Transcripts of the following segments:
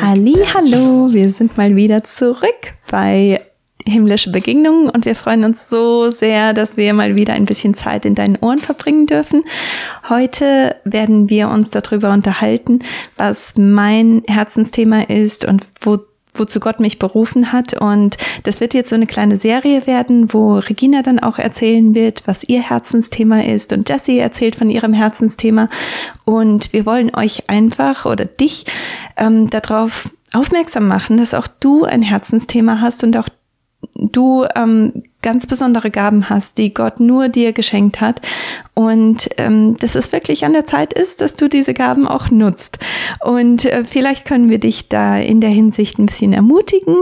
Halli, hallo, wir sind mal wieder zurück bei himmlische Begegnungen und wir freuen uns so sehr, dass wir mal wieder ein bisschen Zeit in deinen Ohren verbringen dürfen. Heute werden wir uns darüber unterhalten, was mein Herzensthema ist und wo wozu Gott mich berufen hat. Und das wird jetzt so eine kleine Serie werden, wo Regina dann auch erzählen wird, was ihr Herzensthema ist. Und Jessie erzählt von ihrem Herzensthema. Und wir wollen euch einfach oder dich ähm, darauf aufmerksam machen, dass auch du ein Herzensthema hast und auch du ähm, ganz besondere Gaben hast, die Gott nur dir geschenkt hat und ähm, dass es wirklich an der Zeit ist, dass du diese Gaben auch nutzt. Und äh, vielleicht können wir dich da in der Hinsicht ein bisschen ermutigen.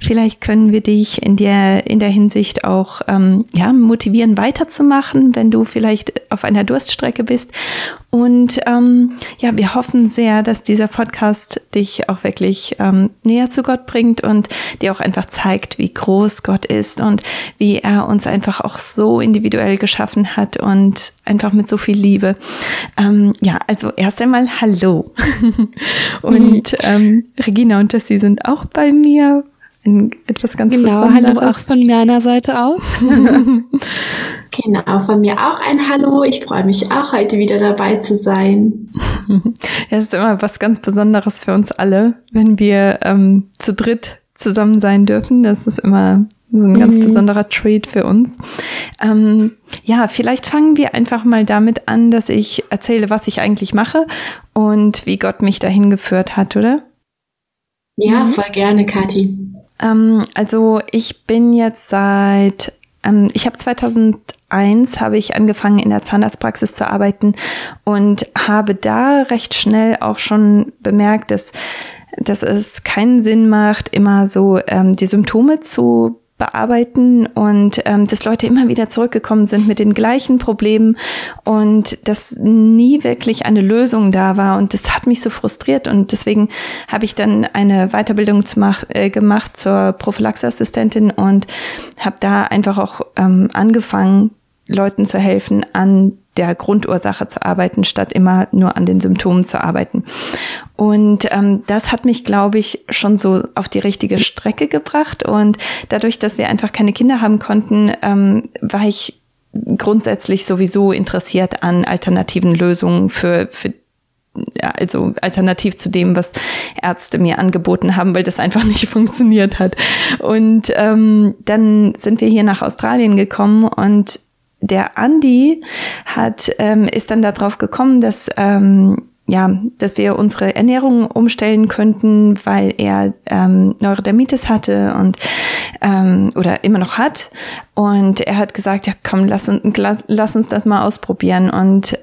Vielleicht können wir dich in der in der Hinsicht auch ähm, ja motivieren, weiterzumachen, wenn du vielleicht auf einer Durststrecke bist. Und ähm, ja, wir hoffen sehr, dass dieser Podcast dich auch wirklich ähm, näher zu Gott bringt und dir auch einfach zeigt, wie groß Gott ist und wie er uns einfach auch so individuell geschaffen hat und einfach mit so viel Liebe. Ähm, ja, also erst einmal Hallo. und ähm, Regina und Jessie sind auch bei mir. Ein, etwas ganz genau, Besonderes. Hallo auch von meiner Seite aus. genau, von mir auch ein Hallo. Ich freue mich auch heute wieder dabei zu sein. ja, es ist immer was ganz Besonderes für uns alle, wenn wir ähm, zu dritt zusammen sein dürfen. Das ist immer so ein ganz mhm. besonderer Treat für uns. Ähm, ja, vielleicht fangen wir einfach mal damit an, dass ich erzähle, was ich eigentlich mache und wie Gott mich dahin geführt hat, oder? Ja, mhm. voll gerne, Kathi. Ähm, also ich bin jetzt seit, ähm, ich habe 2001 habe ich angefangen in der Zahnarztpraxis zu arbeiten und habe da recht schnell auch schon bemerkt, dass dass es keinen Sinn macht, immer so ähm, die Symptome zu bearbeiten und ähm, dass Leute immer wieder zurückgekommen sind mit den gleichen Problemen und dass nie wirklich eine Lösung da war. Und das hat mich so frustriert und deswegen habe ich dann eine Weiterbildung äh, gemacht zur Prophylaxeassistentin und habe da einfach auch ähm, angefangen Leuten zu helfen, an der Grundursache zu arbeiten, statt immer nur an den Symptomen zu arbeiten. Und ähm, das hat mich, glaube ich, schon so auf die richtige Strecke gebracht. Und dadurch, dass wir einfach keine Kinder haben konnten, ähm, war ich grundsätzlich sowieso interessiert an alternativen Lösungen für, für ja, also alternativ zu dem, was Ärzte mir angeboten haben, weil das einfach nicht funktioniert hat. Und ähm, dann sind wir hier nach Australien gekommen und der Andi hat, ähm, ist dann darauf gekommen, dass, ähm, ja, dass wir unsere Ernährung umstellen könnten, weil er ähm, Neurodermitis hatte und ähm, oder immer noch hat. Und er hat gesagt, ja komm, lass, lass uns das mal ausprobieren. Und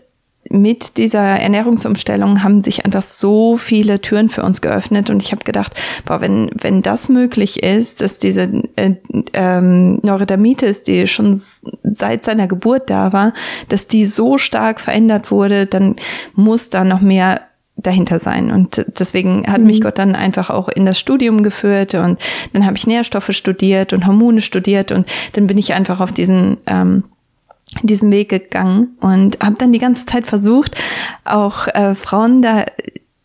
mit dieser Ernährungsumstellung haben sich einfach so viele Türen für uns geöffnet und ich habe gedacht, boah, wenn wenn das möglich ist, dass diese äh, ähm, Neurodermitis, die schon seit seiner Geburt da war, dass die so stark verändert wurde, dann muss da noch mehr dahinter sein. Und deswegen hat mhm. mich Gott dann einfach auch in das Studium geführt und dann habe ich Nährstoffe studiert und Hormone studiert und dann bin ich einfach auf diesen ähm, diesen Weg gegangen und habe dann die ganze Zeit versucht, auch äh, Frauen da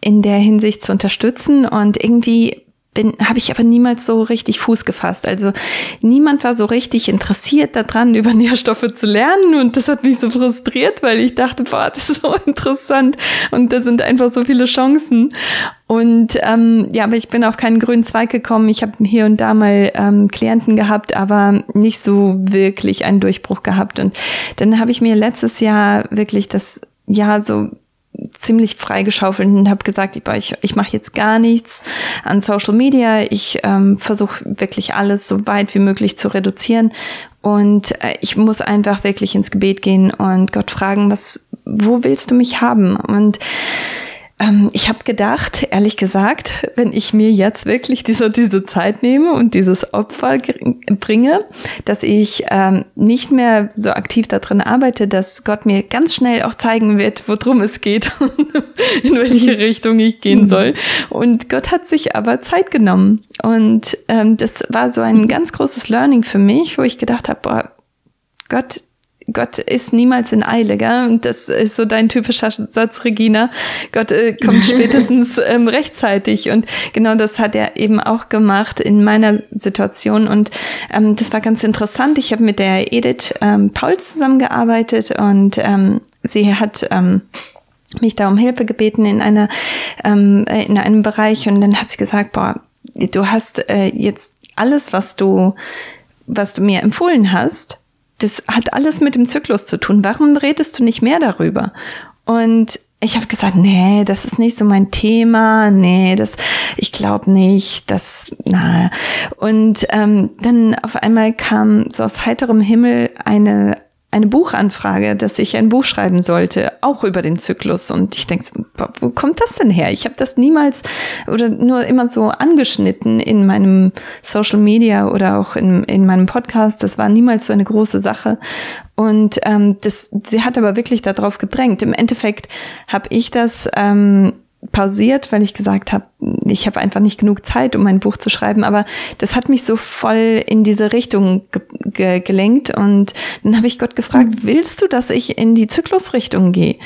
in der Hinsicht zu unterstützen und irgendwie bin habe ich aber niemals so richtig Fuß gefasst. Also niemand war so richtig interessiert daran, über Nährstoffe zu lernen und das hat mich so frustriert, weil ich dachte, boah, das ist so interessant und da sind einfach so viele Chancen. Und ähm, ja, aber ich bin auf keinen grünen Zweig gekommen. Ich habe hier und da mal ähm, Klienten gehabt, aber nicht so wirklich einen Durchbruch gehabt. Und dann habe ich mir letztes Jahr wirklich das ja so ziemlich freigeschaufelt und habe gesagt, ich, ich, mache jetzt gar nichts an Social Media. Ich ähm, versuche wirklich alles so weit wie möglich zu reduzieren. Und äh, ich muss einfach wirklich ins Gebet gehen und Gott fragen, was, wo willst du mich haben? Und ähm, ich habe gedacht, ehrlich gesagt, wenn ich mir jetzt wirklich diese, diese Zeit nehme und dieses Opfer bringe, dass ich ähm, nicht mehr so aktiv darin arbeite, dass Gott mir ganz schnell auch zeigen wird, worum es geht und in welche mhm. Richtung ich gehen mhm. soll. Und Gott hat sich aber Zeit genommen. Und ähm, das war so ein ganz großes Learning für mich, wo ich gedacht habe, boah, Gott, Gott ist niemals in Eile, gell? Und das ist so dein typischer Satz, Regina. Gott äh, kommt spätestens ähm, rechtzeitig. Und genau das hat er eben auch gemacht in meiner Situation. Und ähm, das war ganz interessant. Ich habe mit der Edith ähm, Pauls zusammengearbeitet und ähm, sie hat ähm, mich da um Hilfe gebeten in einer ähm, äh, in einem Bereich und dann hat sie gesagt, boah, du hast äh, jetzt alles, was du was du mir empfohlen hast, das hat alles mit dem Zyklus zu tun. Warum redest du nicht mehr darüber? Und ich habe gesagt, nee, das ist nicht so mein Thema, nee, das, ich glaube nicht, das, na. Und ähm, dann auf einmal kam so aus heiterem Himmel eine eine Buchanfrage, dass ich ein Buch schreiben sollte, auch über den Zyklus. Und ich denke, wo kommt das denn her? Ich habe das niemals oder nur immer so angeschnitten in meinem Social Media oder auch in, in meinem Podcast. Das war niemals so eine große Sache. Und ähm, das, sie hat aber wirklich darauf gedrängt. Im Endeffekt habe ich das ähm, pausiert, weil ich gesagt habe, ich habe einfach nicht genug Zeit, um ein Buch zu schreiben. Aber das hat mich so voll in diese Richtung ge ge gelenkt. Und dann habe ich Gott gefragt, mhm. willst du, dass ich in die Zyklusrichtung gehe?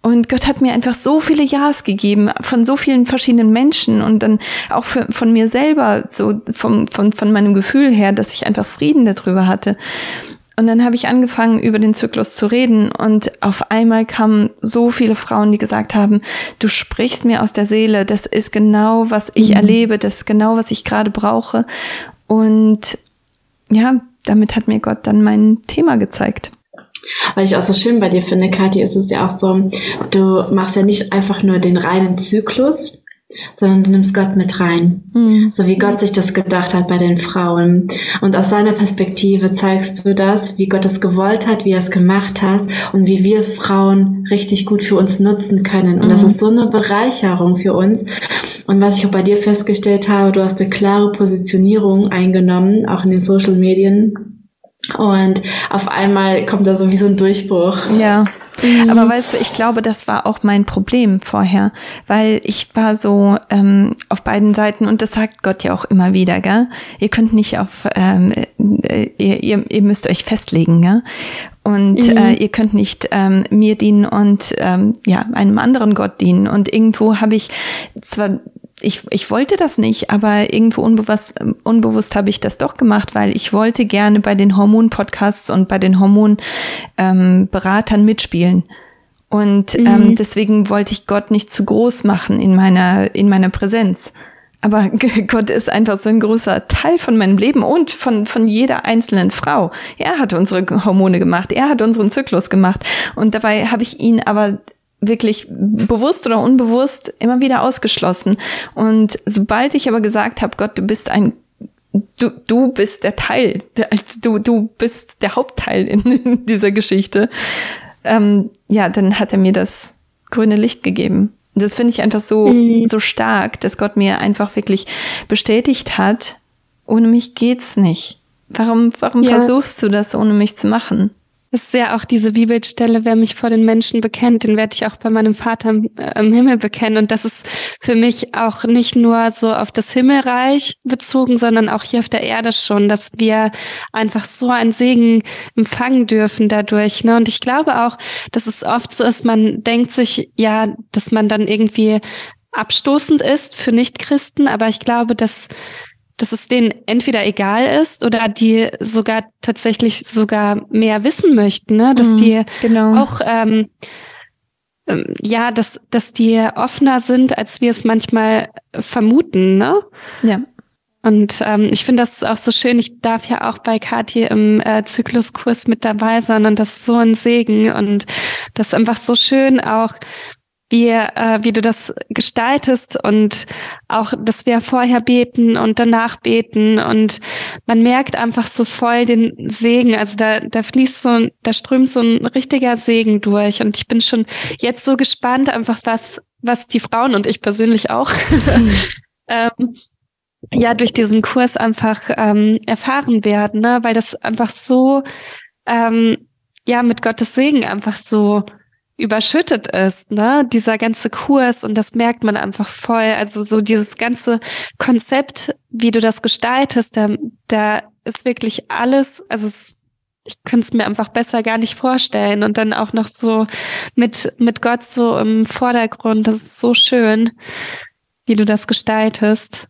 Und Gott hat mir einfach so viele Ja's gegeben von so vielen verschiedenen Menschen und dann auch für, von mir selber, so vom, von, von meinem Gefühl her, dass ich einfach Frieden darüber hatte. Und dann habe ich angefangen, über den Zyklus zu reden und auf einmal kamen so viele Frauen, die gesagt haben, du sprichst mir aus der Seele, das ist genau, was ich mhm. erlebe, das ist genau, was ich gerade brauche. Und ja, damit hat mir Gott dann mein Thema gezeigt. Weil ich auch so schön bei dir finde, Kathi, ist es ja auch so, du machst ja nicht einfach nur den reinen Zyklus, sondern du nimmst Gott mit rein. Mhm. So wie Gott sich das gedacht hat bei den Frauen. Und aus seiner Perspektive zeigst du das, wie Gott es gewollt hat, wie er es gemacht hat und wie wir es Frauen richtig gut für uns nutzen können. Und mhm. das ist so eine Bereicherung für uns. Und was ich auch bei dir festgestellt habe, du hast eine klare Positionierung eingenommen, auch in den Social Medien und auf einmal kommt da so wie so ein Durchbruch. Ja. Mhm. Aber weißt du, ich glaube, das war auch mein Problem vorher, weil ich war so ähm, auf beiden Seiten und das sagt Gott ja auch immer wieder, gell? Ihr könnt nicht auf, ähm, äh, ihr, ihr, ihr müsst euch festlegen, gell? Und mhm. äh, ihr könnt nicht ähm, mir dienen und ähm, ja einem anderen Gott dienen. Und irgendwo habe ich zwar ich, ich wollte das nicht, aber irgendwo unbewusst, unbewusst habe ich das doch gemacht, weil ich wollte gerne bei den Hormon-Podcasts und bei den Hormonberatern ähm, mitspielen. Und mhm. ähm, deswegen wollte ich Gott nicht zu groß machen in meiner, in meiner Präsenz. Aber Gott ist einfach so ein großer Teil von meinem Leben und von, von jeder einzelnen Frau. Er hat unsere Hormone gemacht, er hat unseren Zyklus gemacht. Und dabei habe ich ihn aber wirklich bewusst oder unbewusst immer wieder ausgeschlossen. Und sobald ich aber gesagt habe, Gott, du bist ein Du, du bist der Teil, du, du bist der Hauptteil in, in dieser Geschichte. Ähm, ja, dann hat er mir das grüne Licht gegeben. Das finde ich einfach so, mhm. so stark, dass Gott mir einfach wirklich bestätigt hat, ohne mich geht's nicht. Warum, warum ja. versuchst du das, ohne mich zu machen? Das ist ja auch diese Bibelstelle, wer mich vor den Menschen bekennt, den werde ich auch bei meinem Vater im, äh, im, Himmel bekennen. Und das ist für mich auch nicht nur so auf das Himmelreich bezogen, sondern auch hier auf der Erde schon, dass wir einfach so einen Segen empfangen dürfen dadurch. Ne? Und ich glaube auch, dass es oft so ist, man denkt sich ja, dass man dann irgendwie abstoßend ist für Nichtchristen, aber ich glaube, dass dass es denen entweder egal ist oder die sogar tatsächlich sogar mehr wissen möchten, ne? dass mhm, die genau. auch ähm, ähm, ja, dass dass die offener sind, als wir es manchmal vermuten, ne? Ja. Und ähm, ich finde das auch so schön. Ich darf ja auch bei Kathi im äh, Zykluskurs mit dabei sein und das ist so ein Segen und das ist einfach so schön auch wie, äh, wie du das gestaltest und auch, dass wir vorher beten und danach beten und man merkt einfach so voll den Segen. Also da, da fließt so, da strömt so ein richtiger Segen durch und ich bin schon jetzt so gespannt einfach, was, was die Frauen und ich persönlich auch, ähm, ja, durch diesen Kurs einfach ähm, erfahren werden, ne? weil das einfach so, ähm, ja, mit Gottes Segen einfach so überschüttet ist, ne? Dieser ganze Kurs und das merkt man einfach voll. Also so dieses ganze Konzept, wie du das gestaltest, da, da ist wirklich alles, also es ich könnte es mir einfach besser gar nicht vorstellen. Und dann auch noch so mit, mit Gott so im Vordergrund. Das ist so schön, wie du das gestaltest.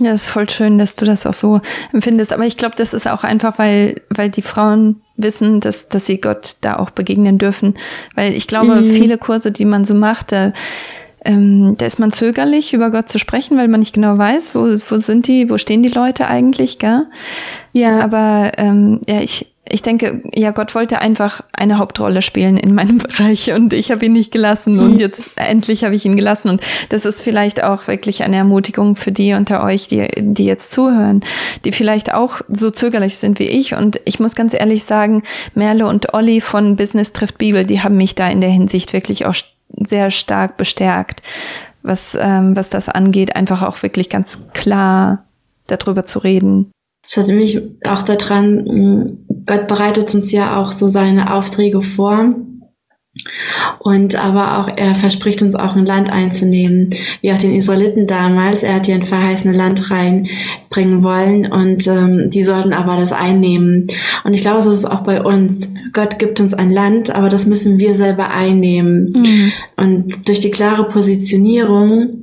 Ja, ist voll schön, dass du das auch so empfindest. Aber ich glaube, das ist auch einfach, weil, weil die Frauen wissen, dass, dass sie Gott da auch begegnen dürfen. Weil ich glaube, mhm. viele Kurse, die man so macht, da, ähm, da ist man zögerlich, über Gott zu sprechen, weil man nicht genau weiß, wo, wo sind die, wo stehen die Leute eigentlich, gell? Ja. Aber ähm, ja, ich, ich denke, ja, Gott wollte einfach eine Hauptrolle spielen in meinem Bereich und ich habe ihn nicht gelassen mhm. und jetzt endlich habe ich ihn gelassen und das ist vielleicht auch wirklich eine Ermutigung für die unter euch, die, die jetzt zuhören, die vielleicht auch so zögerlich sind wie ich und ich muss ganz ehrlich sagen, Merle und Olli von Business trifft Bibel, die haben mich da in der Hinsicht wirklich auch sehr stark bestärkt, was, ähm, was das angeht, einfach auch wirklich ganz klar darüber zu reden. Das hat mich auch daran, Gott bereitet uns ja auch so seine Aufträge vor. Und aber auch, er verspricht uns auch ein Land einzunehmen, wie auch den Israeliten damals. Er hat hier ein verheißene Land reinbringen wollen und ähm, die sollten aber das einnehmen. Und ich glaube, so ist es auch bei uns. Gott gibt uns ein Land, aber das müssen wir selber einnehmen. Mhm. Und durch die klare Positionierung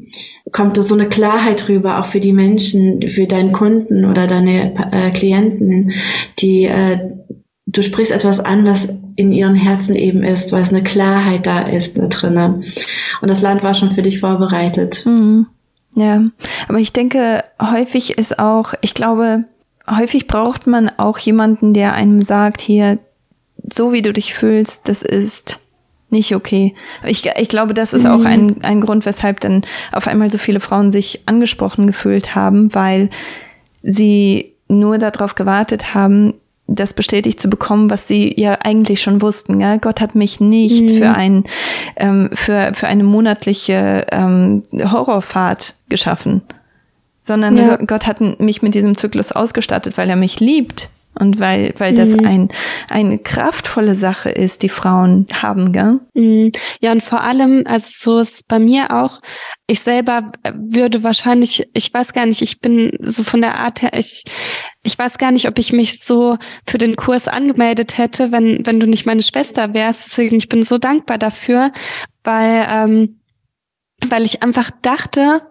kommt es so eine Klarheit rüber, auch für die Menschen, für deinen Kunden oder deine äh, Klienten, die äh, du sprichst etwas an, was in ihren Herzen eben ist, weil es eine Klarheit da ist da drinnen. Und das Land war schon für dich vorbereitet. Mhm. Ja, aber ich denke, häufig ist auch, ich glaube, häufig braucht man auch jemanden, der einem sagt, hier, so wie du dich fühlst, das ist nicht okay. Ich, ich glaube, das ist mhm. auch ein, ein Grund, weshalb dann auf einmal so viele Frauen sich angesprochen gefühlt haben, weil sie nur darauf gewartet haben, das bestätigt zu bekommen, was sie ja eigentlich schon wussten. Ja? Gott hat mich nicht mhm. für ein ähm, für für eine monatliche ähm, Horrorfahrt geschaffen, sondern ja. Gott hat mich mit diesem Zyklus ausgestattet, weil er mich liebt und weil, weil das mhm. ein, eine kraftvolle Sache ist, die Frauen haben, gell? Mhm. Ja, und vor allem, also so ist bei mir auch, ich selber würde wahrscheinlich, ich weiß gar nicht, ich bin so von der Art her, ich, ich weiß gar nicht, ob ich mich so für den Kurs angemeldet hätte, wenn, wenn du nicht meine Schwester wärst. Deswegen, ich bin so dankbar dafür, weil, ähm, weil ich einfach dachte,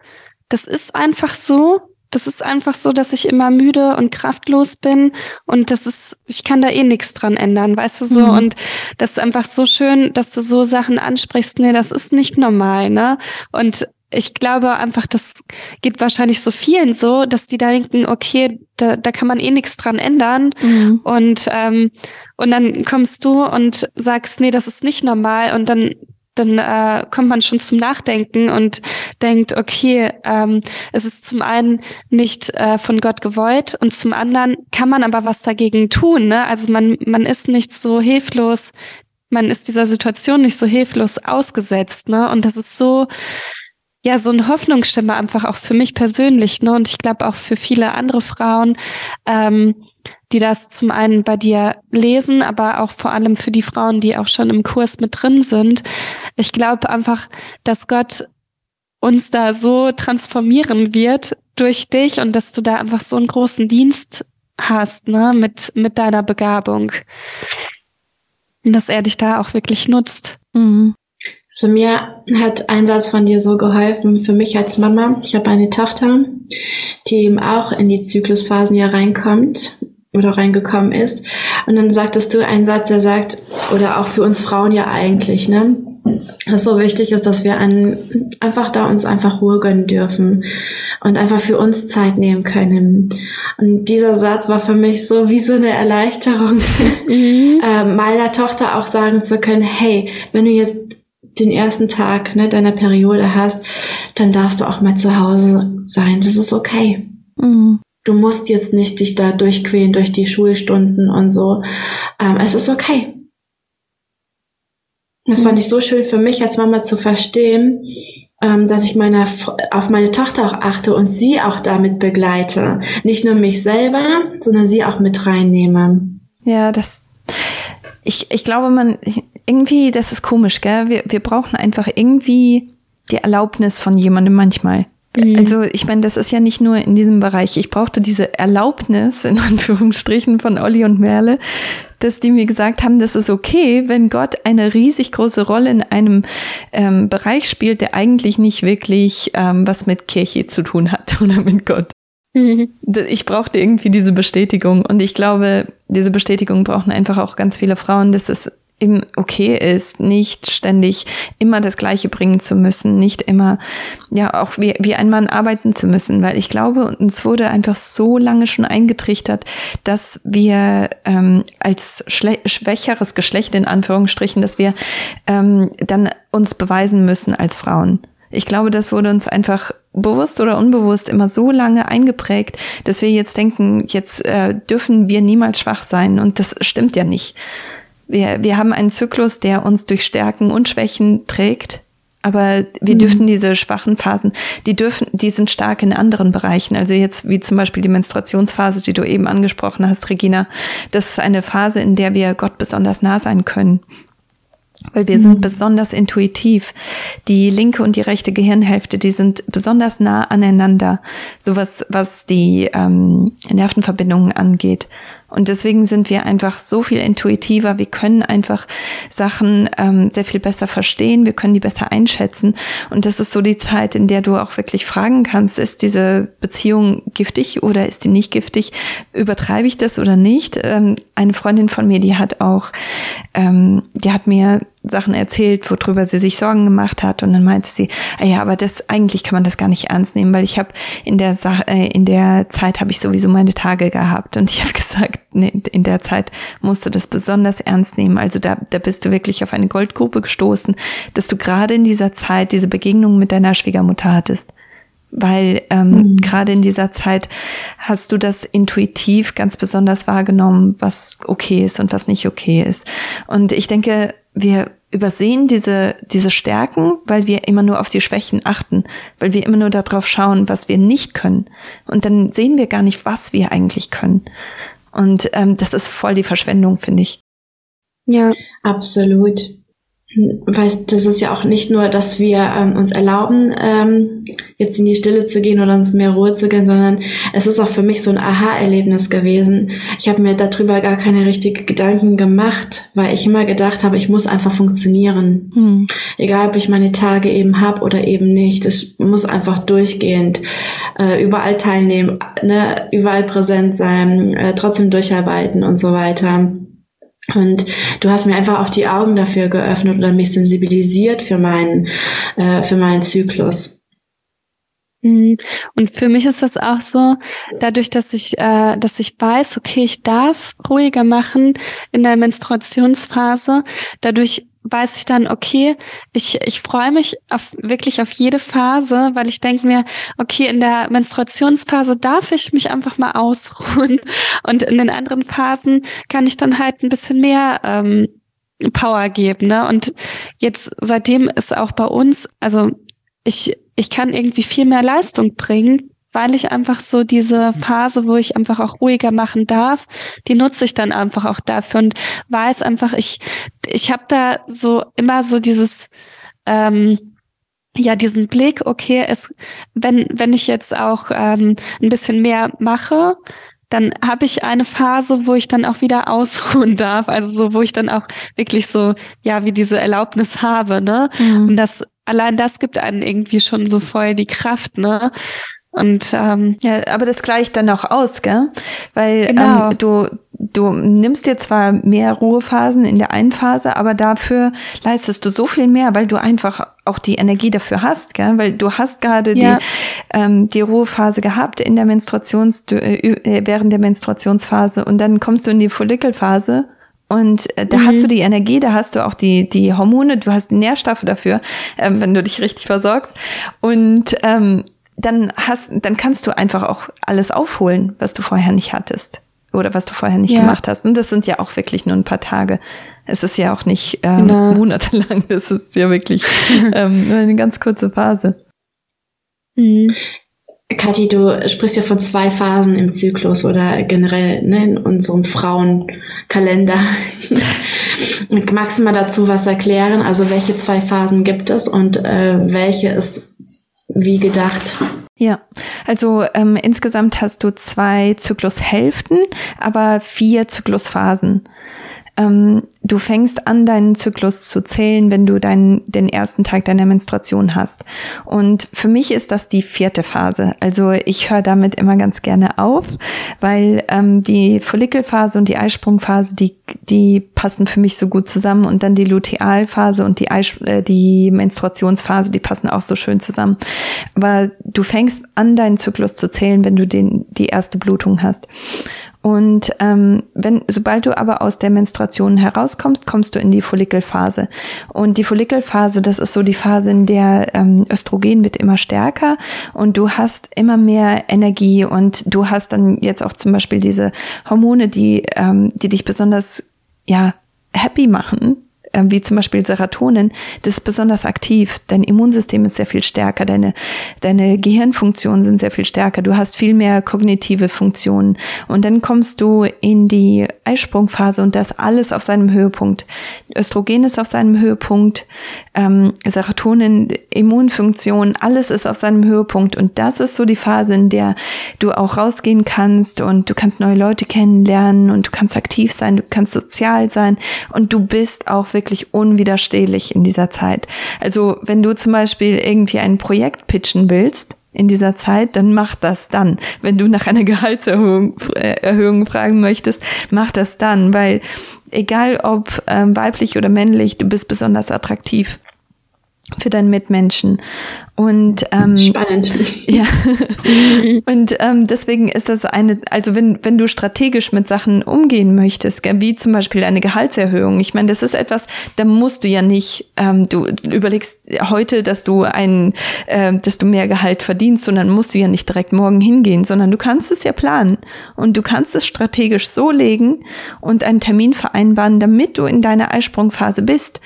das ist einfach so das ist einfach so, dass ich immer müde und kraftlos bin und das ist, ich kann da eh nichts dran ändern, weißt du so? Mhm. Und das ist einfach so schön, dass du so Sachen ansprichst. Nee, das ist nicht normal, ne? Und ich glaube einfach, das geht wahrscheinlich so vielen so, dass die da denken, okay, da, da kann man eh nichts dran ändern. Mhm. Und, ähm, und dann kommst du und sagst, nee, das ist nicht normal. Und dann dann äh, kommt man schon zum Nachdenken und denkt, okay, ähm, es ist zum einen nicht äh, von Gott gewollt und zum anderen kann man aber was dagegen tun. Ne? Also man, man ist nicht so hilflos, man ist dieser Situation nicht so hilflos ausgesetzt. Ne? Und das ist so, ja, so eine Hoffnungsstimme einfach auch für mich persönlich. Ne? Und ich glaube auch für viele andere Frauen. Ähm, die das zum einen bei dir lesen, aber auch vor allem für die Frauen, die auch schon im Kurs mit drin sind. Ich glaube einfach, dass Gott uns da so transformieren wird durch dich und dass du da einfach so einen großen Dienst hast, ne, mit, mit deiner Begabung. Und dass er dich da auch wirklich nutzt. Mhm. Also mir hat ein Satz von dir so geholfen, für mich als Mama. Ich habe eine Tochter, die eben auch in die Zyklusphasen ja reinkommt oder reingekommen ist. Und dann sagtest du einen Satz, der sagt, oder auch für uns Frauen ja eigentlich, ne? Dass so wichtig ist, dass wir an, einfach da uns einfach Ruhe gönnen dürfen und einfach für uns Zeit nehmen können. Und dieser Satz war für mich so wie so eine Erleichterung, mhm. äh, meiner Tochter auch sagen zu können, hey, wenn du jetzt den ersten Tag ne, deiner Periode hast, dann darfst du auch mal zu Hause sein. Das ist okay. Mhm du musst jetzt nicht dich da durchquälen durch die Schulstunden und so. Ähm, es ist okay. Das fand ich so schön für mich als Mama zu verstehen, ähm, dass ich meine, auf meine Tochter auch achte und sie auch damit begleite. Nicht nur mich selber, sondern sie auch mit reinnehme. Ja, das, ich, ich glaube, man, irgendwie, das ist komisch, gell? Wir, wir brauchen einfach irgendwie die Erlaubnis von jemandem manchmal. Also ich meine, das ist ja nicht nur in diesem Bereich. Ich brauchte diese Erlaubnis, in Anführungsstrichen, von Olli und Merle, dass die mir gesagt haben, das ist okay, wenn Gott eine riesig große Rolle in einem ähm, Bereich spielt, der eigentlich nicht wirklich ähm, was mit Kirche zu tun hat oder mit Gott. Mhm. Ich brauchte irgendwie diese Bestätigung und ich glaube, diese Bestätigung brauchen einfach auch ganz viele Frauen, dass es eben okay ist, nicht ständig immer das Gleiche bringen zu müssen, nicht immer, ja, auch wie, wie ein Mann arbeiten zu müssen, weil ich glaube, uns wurde einfach so lange schon eingetrichtert, dass wir ähm, als schwächeres Geschlecht in Anführungsstrichen, dass wir ähm, dann uns beweisen müssen als Frauen. Ich glaube, das wurde uns einfach bewusst oder unbewusst immer so lange eingeprägt, dass wir jetzt denken, jetzt äh, dürfen wir niemals schwach sein. Und das stimmt ja nicht. Wir, wir haben einen Zyklus, der uns durch Stärken und Schwächen trägt. Aber wir mhm. dürfen diese schwachen Phasen, die dürfen, die sind stark in anderen Bereichen. Also jetzt wie zum Beispiel die Menstruationsphase, die du eben angesprochen hast, Regina. Das ist eine Phase, in der wir Gott besonders nah sein können. Weil wir mhm. sind besonders intuitiv. Die linke und die rechte Gehirnhälfte, die sind besonders nah aneinander. Sowas, was die ähm, Nervenverbindungen angeht. Und deswegen sind wir einfach so viel intuitiver. Wir können einfach Sachen ähm, sehr viel besser verstehen. Wir können die besser einschätzen. Und das ist so die Zeit, in der du auch wirklich fragen kannst, ist diese Beziehung giftig oder ist die nicht giftig? Übertreibe ich das oder nicht? Ähm, eine Freundin von mir, die hat auch, ähm, die hat mir Sachen erzählt, worüber sie sich Sorgen gemacht hat und dann meinte sie, ah ja, aber das eigentlich kann man das gar nicht ernst nehmen, weil ich habe in der Sache äh, in der Zeit habe ich sowieso meine Tage gehabt und ich habe gesagt, nee, in der Zeit musst du das besonders ernst nehmen. Also da da bist du wirklich auf eine Goldgrube gestoßen, dass du gerade in dieser Zeit diese Begegnung mit deiner Schwiegermutter hattest weil ähm, mhm. gerade in dieser Zeit hast du das intuitiv ganz besonders wahrgenommen, was okay ist und was nicht okay ist. Und ich denke, wir übersehen diese, diese Stärken, weil wir immer nur auf die Schwächen achten, weil wir immer nur darauf schauen, was wir nicht können. Und dann sehen wir gar nicht, was wir eigentlich können. Und ähm, das ist voll die Verschwendung, finde ich. Ja, absolut. Weißt, das ist ja auch nicht nur, dass wir ähm, uns erlauben, ähm, jetzt in die Stille zu gehen oder uns mehr Ruhe zu gehen, sondern es ist auch für mich so ein Aha-Erlebnis gewesen. Ich habe mir darüber gar keine richtigen Gedanken gemacht, weil ich immer gedacht habe, ich muss einfach funktionieren. Hm. Egal, ob ich meine Tage eben hab oder eben nicht. Es muss einfach durchgehend äh, überall teilnehmen, ne, überall präsent sein, äh, trotzdem durcharbeiten und so weiter. Und du hast mir einfach auch die Augen dafür geöffnet oder mich sensibilisiert für meinen, äh, für meinen Zyklus. Mhm. Und für mich ist das auch so, dadurch, dass ich, äh, dass ich weiß, okay, ich darf ruhiger machen in der Menstruationsphase, dadurch weiß ich dann, okay, ich, ich freue mich auf, wirklich auf jede Phase, weil ich denke mir, okay, in der Menstruationsphase darf ich mich einfach mal ausruhen und in den anderen Phasen kann ich dann halt ein bisschen mehr ähm, Power geben. Ne? Und jetzt seitdem ist auch bei uns, also ich, ich kann irgendwie viel mehr Leistung bringen, weil ich einfach so diese Phase, wo ich einfach auch ruhiger machen darf, die nutze ich dann einfach auch dafür und weiß einfach, ich, ich habe da so immer so dieses, ähm, ja, diesen Blick, okay, es, wenn, wenn ich jetzt auch ähm, ein bisschen mehr mache, dann habe ich eine Phase, wo ich dann auch wieder ausruhen darf, also so, wo ich dann auch wirklich so, ja, wie diese Erlaubnis habe, ne? Mhm. Und das, allein das gibt einen irgendwie schon so voll die Kraft, ne? Und ähm, ja, aber das gleicht dann auch aus, gell? Weil genau. ähm, du du nimmst dir zwar mehr Ruhephasen in der einen Phase, aber dafür leistest du so viel mehr, weil du einfach auch die Energie dafür hast, gell? Weil du hast gerade ja. die ähm, die Ruhephase gehabt in der Menstruations äh, äh, während der Menstruationsphase und dann kommst du in die Follikelphase und äh, da mhm. hast du die Energie, da hast du auch die, die Hormone, du hast die Nährstoffe dafür, ähm, wenn du dich richtig versorgst. Und ähm, dann hast, dann kannst du einfach auch alles aufholen, was du vorher nicht hattest oder was du vorher nicht ja. gemacht hast. Und das sind ja auch wirklich nur ein paar Tage. Es ist ja auch nicht ähm, genau. monatelang, das ist ja wirklich ähm, nur eine ganz kurze Phase. Mhm. Kathi, du sprichst ja von zwei Phasen im Zyklus oder generell ne, in unserem Frauenkalender. Magst du mal dazu was erklären? Also welche zwei Phasen gibt es und äh, welche ist wie gedacht. Ja, also ähm, insgesamt hast du zwei Zyklushälften, aber vier Zyklusphasen ähm, du fängst an, deinen Zyklus zu zählen, wenn du deinen, den ersten Tag deiner Menstruation hast. Und für mich ist das die vierte Phase. Also ich höre damit immer ganz gerne auf, weil ähm, die Follikelphase und die Eisprungphase, die, die passen für mich so gut zusammen. Und dann die Lutealphase und die, Eis, äh, die Menstruationsphase, die passen auch so schön zusammen. Aber du fängst an, deinen Zyklus zu zählen, wenn du den, die erste Blutung hast. Und ähm, wenn, sobald du aber aus der Menstruation herauskommst, kommst du in die Follikelphase. Und die Follikelphase, das ist so die Phase, in der ähm, Östrogen wird immer stärker und du hast immer mehr Energie und du hast dann jetzt auch zum Beispiel diese Hormone, die, ähm, die dich besonders ja happy machen, wie zum Beispiel Serotonin, das ist besonders aktiv. Dein Immunsystem ist sehr viel stärker, deine, deine Gehirnfunktionen sind sehr viel stärker, du hast viel mehr kognitive Funktionen. Und dann kommst du in die Eisprungphase und das alles auf seinem Höhepunkt. Östrogen ist auf seinem Höhepunkt, ähm, Serotonin, Immunfunktion, alles ist auf seinem Höhepunkt. Und das ist so die Phase, in der du auch rausgehen kannst und du kannst neue Leute kennenlernen und du kannst aktiv sein, du kannst sozial sein und du bist auch wirklich unwiderstehlich in dieser Zeit. Also wenn du zum Beispiel irgendwie ein Projekt pitchen willst, in dieser Zeit, dann mach das dann. Wenn du nach einer Gehaltserhöhung äh, Erhöhung fragen möchtest, mach das dann, weil egal ob ähm, weiblich oder männlich, du bist besonders attraktiv für deinen Mitmenschen. Und ähm, spannend. Ja. und ähm, deswegen ist das eine, also wenn, wenn du strategisch mit Sachen umgehen möchtest, wie zum Beispiel eine Gehaltserhöhung, ich meine, das ist etwas, da musst du ja nicht, ähm, du überlegst heute, dass du ein, äh, dass du mehr Gehalt verdienst, sondern musst du ja nicht direkt morgen hingehen, sondern du kannst es ja planen und du kannst es strategisch so legen und einen Termin vereinbaren, damit du in deiner Eisprungphase bist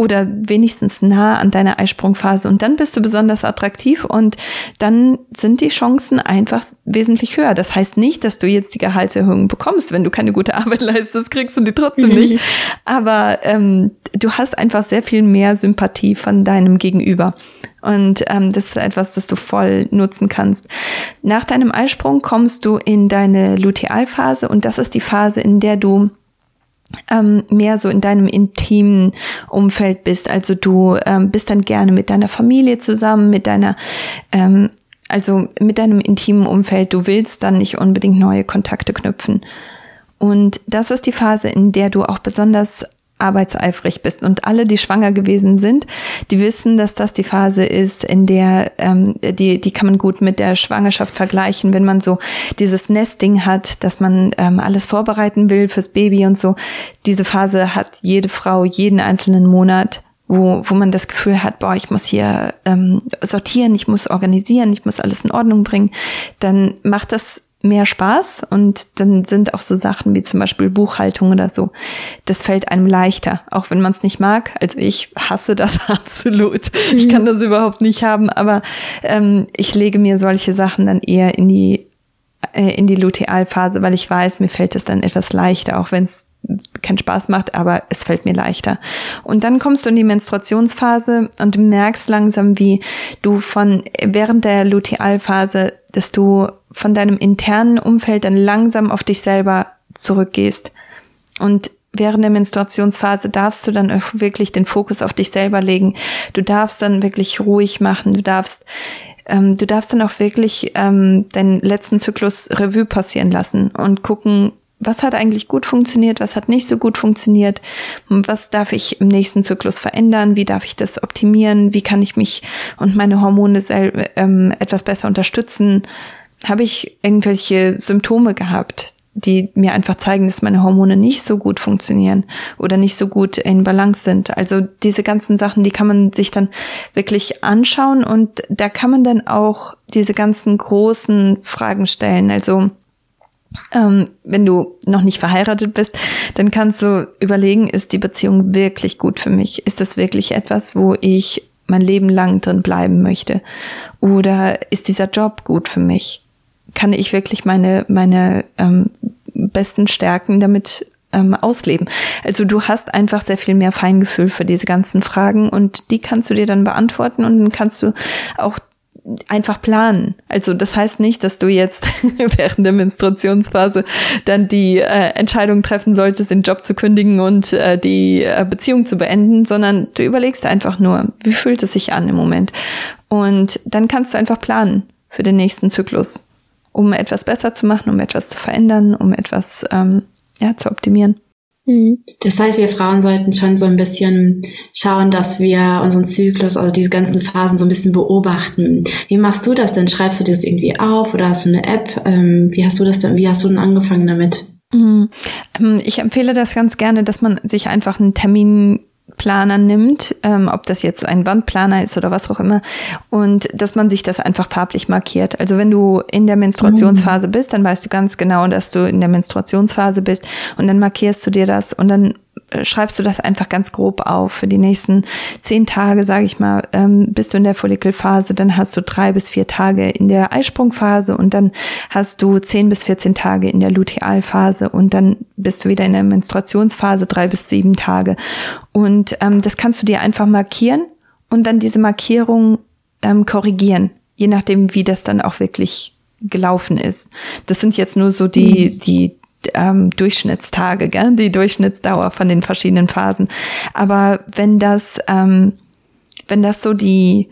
oder wenigstens nah an deiner Eisprungphase. Und dann bist du besonders attraktiv und dann sind die Chancen einfach wesentlich höher. Das heißt nicht, dass du jetzt die Gehaltserhöhung bekommst, wenn du keine gute Arbeit leistest, kriegst du die trotzdem nicht. Aber ähm, du hast einfach sehr viel mehr Sympathie von deinem Gegenüber. Und ähm, das ist etwas, das du voll nutzen kannst. Nach deinem Eisprung kommst du in deine Lutealphase und das ist die Phase, in der du ähm, mehr so in deinem intimen Umfeld bist. Also du ähm, bist dann gerne mit deiner Familie zusammen, mit deiner, ähm, also mit deinem intimen Umfeld. Du willst dann nicht unbedingt neue Kontakte knüpfen. Und das ist die Phase, in der du auch besonders arbeitseifrig bist. Und alle, die schwanger gewesen sind, die wissen, dass das die Phase ist, in der ähm, die die kann man gut mit der Schwangerschaft vergleichen, wenn man so dieses Nesting hat, dass man ähm, alles vorbereiten will fürs Baby und so. Diese Phase hat jede Frau jeden einzelnen Monat wo, wo man das Gefühl hat, boah, ich muss hier ähm, sortieren, ich muss organisieren, ich muss alles in Ordnung bringen, dann macht das mehr Spaß und dann sind auch so Sachen wie zum Beispiel Buchhaltung oder so. Das fällt einem leichter, auch wenn man es nicht mag. Also ich hasse das absolut. Mhm. Ich kann das überhaupt nicht haben, aber ähm, ich lege mir solche Sachen dann eher in die äh, in die Lutealphase, weil ich weiß, mir fällt es dann etwas leichter, auch wenn es keinen Spaß macht, aber es fällt mir leichter. Und dann kommst du in die Menstruationsphase und merkst langsam, wie du von während der Lutealphase, dass du von deinem internen Umfeld dann langsam auf dich selber zurückgehst. Und während der Menstruationsphase darfst du dann auch wirklich den Fokus auf dich selber legen. Du darfst dann wirklich ruhig machen. Du darfst, ähm, du darfst dann auch wirklich ähm, deinen letzten Zyklus Revue passieren lassen und gucken, was hat eigentlich gut funktioniert, was hat nicht so gut funktioniert, was darf ich im nächsten Zyklus verändern, wie darf ich das optimieren, wie kann ich mich und meine Hormone ähm, etwas besser unterstützen habe ich irgendwelche Symptome gehabt, die mir einfach zeigen, dass meine Hormone nicht so gut funktionieren oder nicht so gut in Balance sind. Also diese ganzen Sachen, die kann man sich dann wirklich anschauen und da kann man dann auch diese ganzen großen Fragen stellen. Also ähm, wenn du noch nicht verheiratet bist, dann kannst du überlegen, ist die Beziehung wirklich gut für mich? Ist das wirklich etwas, wo ich mein Leben lang drin bleiben möchte? Oder ist dieser Job gut für mich? kann ich wirklich meine, meine ähm, besten Stärken damit ähm, ausleben. Also du hast einfach sehr viel mehr Feingefühl für diese ganzen Fragen und die kannst du dir dann beantworten und dann kannst du auch einfach planen. Also das heißt nicht, dass du jetzt während der Menstruationsphase dann die äh, Entscheidung treffen solltest, den Job zu kündigen und äh, die äh, Beziehung zu beenden, sondern du überlegst einfach nur, wie fühlt es sich an im Moment. Und dann kannst du einfach planen für den nächsten Zyklus, um etwas besser zu machen, um etwas zu verändern, um etwas ähm, ja, zu optimieren. Mhm. Das heißt, wir Frauen sollten schon so ein bisschen schauen, dass wir unseren Zyklus, also diese ganzen Phasen so ein bisschen beobachten. Wie machst du das denn? Schreibst du das irgendwie auf oder hast du eine App? Ähm, wie hast du das denn, wie hast du denn angefangen damit? Mhm. Ähm, ich empfehle das ganz gerne, dass man sich einfach einen Termin Planer nimmt, ähm, ob das jetzt ein Wandplaner ist oder was auch immer, und dass man sich das einfach farblich markiert. Also wenn du in der Menstruationsphase mhm. bist, dann weißt du ganz genau, dass du in der Menstruationsphase bist und dann markierst du dir das und dann schreibst du das einfach ganz grob auf. Für die nächsten zehn Tage, sage ich mal, ähm, bist du in der Follikelphase, dann hast du drei bis vier Tage in der Eisprungphase und dann hast du zehn bis 14 Tage in der Lutealphase und dann bist du wieder in der Menstruationsphase, drei bis sieben Tage. Und ähm, das kannst du dir einfach markieren und dann diese Markierung ähm, korrigieren, je nachdem, wie das dann auch wirklich gelaufen ist. Das sind jetzt nur so die, mhm. die ähm, Durchschnittstage, gell? die Durchschnittsdauer von den verschiedenen Phasen. Aber wenn das, ähm, wenn das so die,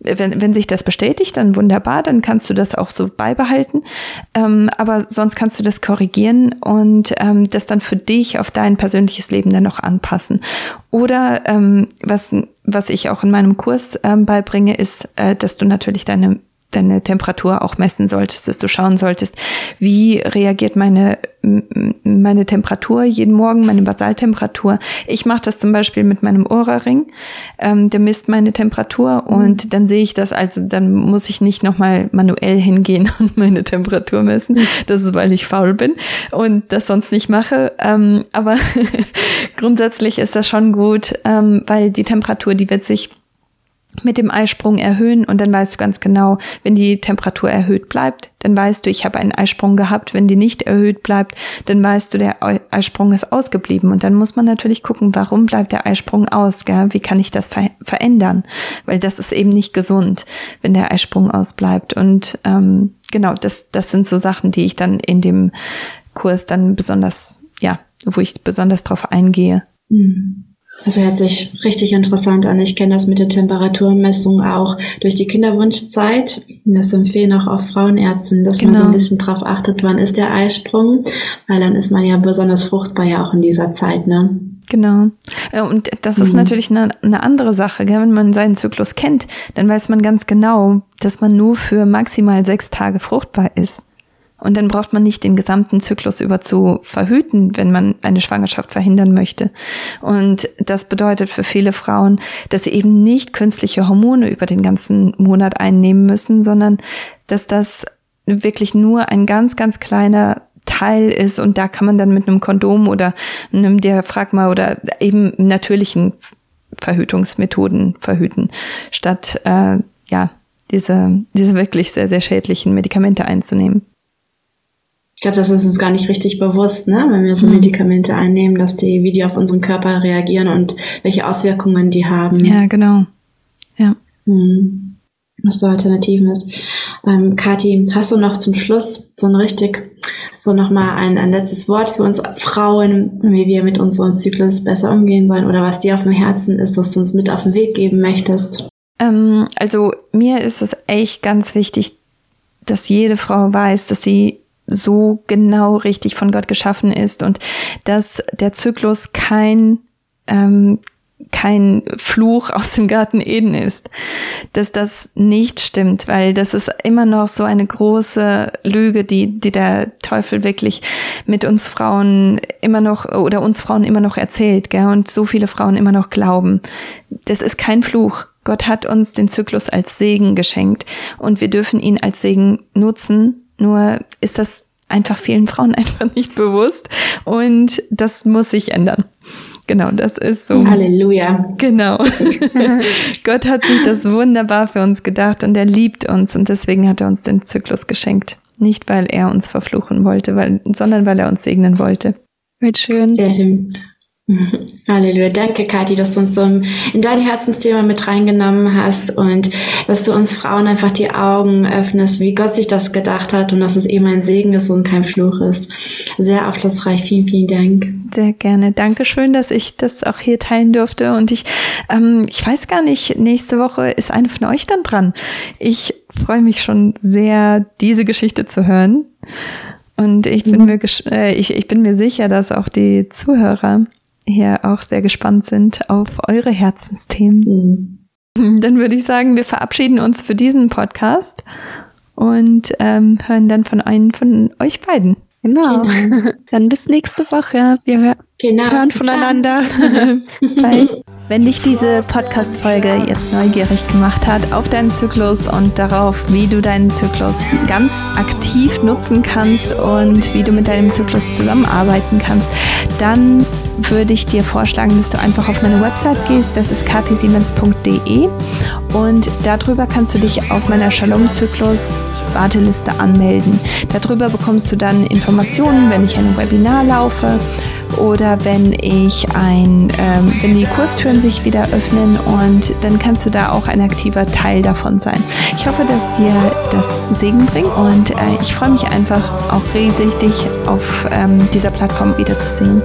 wenn, wenn sich das bestätigt, dann wunderbar, dann kannst du das auch so beibehalten. Ähm, aber sonst kannst du das korrigieren und ähm, das dann für dich auf dein persönliches Leben dann noch anpassen. Oder ähm, was, was ich auch in meinem Kurs ähm, beibringe, ist, äh, dass du natürlich deine deine Temperatur auch messen solltest, dass du schauen solltest, wie reagiert meine, meine Temperatur jeden Morgen, meine Basaltemperatur. Ich mache das zum Beispiel mit meinem Ohrring, ähm, der misst meine Temperatur und mhm. dann sehe ich das, also dann muss ich nicht nochmal manuell hingehen und meine Temperatur messen. Das ist, weil ich faul bin und das sonst nicht mache. Ähm, aber grundsätzlich ist das schon gut, ähm, weil die Temperatur, die wird sich mit dem Eisprung erhöhen und dann weißt du ganz genau, wenn die Temperatur erhöht bleibt, dann weißt du, ich habe einen Eisprung gehabt. Wenn die nicht erhöht bleibt, dann weißt du, der Eisprung ist ausgeblieben. Und dann muss man natürlich gucken, warum bleibt der Eisprung aus? Gell? Wie kann ich das ver verändern? Weil das ist eben nicht gesund, wenn der Eisprung ausbleibt. Und ähm, genau, das, das sind so Sachen, die ich dann in dem Kurs dann besonders, ja, wo ich besonders drauf eingehe. Mhm. Das hört sich richtig interessant an. Ich kenne das mit der Temperaturmessung auch durch die Kinderwunschzeit. Das empfehlen auch oft Frauenärzten, dass genau. man so ein genau. bisschen drauf achtet, wann ist der Eisprung, weil dann ist man ja besonders fruchtbar ja auch in dieser Zeit, ne? Genau. Und das ist mhm. natürlich eine, eine andere Sache. Gell? Wenn man seinen Zyklus kennt, dann weiß man ganz genau, dass man nur für maximal sechs Tage fruchtbar ist. Und dann braucht man nicht den gesamten Zyklus über zu verhüten, wenn man eine Schwangerschaft verhindern möchte. Und das bedeutet für viele Frauen, dass sie eben nicht künstliche Hormone über den ganzen Monat einnehmen müssen, sondern dass das wirklich nur ein ganz, ganz kleiner Teil ist und da kann man dann mit einem Kondom oder einem Diaphragma oder eben natürlichen Verhütungsmethoden verhüten, statt äh, ja diese, diese wirklich sehr, sehr schädlichen Medikamente einzunehmen. Ich glaube, das ist uns gar nicht richtig bewusst, ne? wenn wir so hm. Medikamente einnehmen, dass die, wie die auf unseren Körper reagieren und welche Auswirkungen die haben. Ja, genau. Ja. Hm. Was so Alternativen ist. Ähm, Kathi, hast du noch zum Schluss so ein richtig, so nochmal ein, ein letztes Wort für uns Frauen, wie wir mit unserem Zyklus besser umgehen sollen oder was dir auf dem Herzen ist, was du uns mit auf den Weg geben möchtest? Ähm, also mir ist es echt ganz wichtig, dass jede Frau weiß, dass sie so genau richtig von Gott geschaffen ist und dass der Zyklus kein ähm, kein Fluch aus dem Garten Eden ist, dass das nicht stimmt, weil das ist immer noch so eine große Lüge, die, die der Teufel wirklich mit uns Frauen immer noch oder uns Frauen immer noch erzählt, gell? und so viele Frauen immer noch glauben. Das ist kein Fluch. Gott hat uns den Zyklus als Segen geschenkt und wir dürfen ihn als Segen nutzen, nur ist das einfach vielen Frauen einfach nicht bewusst und das muss sich ändern. Genau, das ist so. Halleluja. Genau. Gott hat sich das wunderbar für uns gedacht und er liebt uns und deswegen hat er uns den Zyklus geschenkt. Nicht, weil er uns verfluchen wollte, weil, sondern weil er uns segnen wollte. Wird schön. Sehr schön. Halleluja. Danke, Kathi, dass du uns so in dein Herzensthema mit reingenommen hast und dass du uns Frauen einfach die Augen öffnest, wie Gott sich das gedacht hat und dass es eben ein Segen ist und kein Fluch ist. Sehr aufschlussreich. Vielen, vielen Dank. Sehr gerne. Dankeschön, dass ich das auch hier teilen durfte. Und ich, ähm, ich weiß gar nicht, nächste Woche ist eine von euch dann dran. Ich freue mich schon sehr, diese Geschichte zu hören. Und ich bin, mhm. mir, äh, ich, ich bin mir sicher, dass auch die Zuhörer hier auch sehr gespannt sind auf eure Herzensthemen. Mhm. Dann würde ich sagen, wir verabschieden uns für diesen Podcast und ähm, hören dann von einem von euch beiden. Genau. genau. Dann bis nächste Woche. Wir hör genau, hören voneinander. Bye. Wenn dich diese Podcast-Folge jetzt neugierig gemacht hat auf deinen Zyklus und darauf, wie du deinen Zyklus ganz aktiv nutzen kannst und wie du mit deinem Zyklus zusammenarbeiten kannst, dann würde ich dir vorschlagen, dass du einfach auf meine Website gehst. Das ist katisiemens.de und darüber kannst du dich auf meiner Shalom-Zyklus Warteliste anmelden. Darüber bekommst du dann Informationen, wenn ich ein Webinar laufe oder wenn ich ein, ähm, wenn die Kurstüren sich wieder öffnen und dann kannst du da auch ein aktiver Teil davon sein. Ich hoffe, dass dir das Segen bringt und äh, ich freue mich einfach auch riesig, dich auf ähm, dieser Plattform wiederzusehen.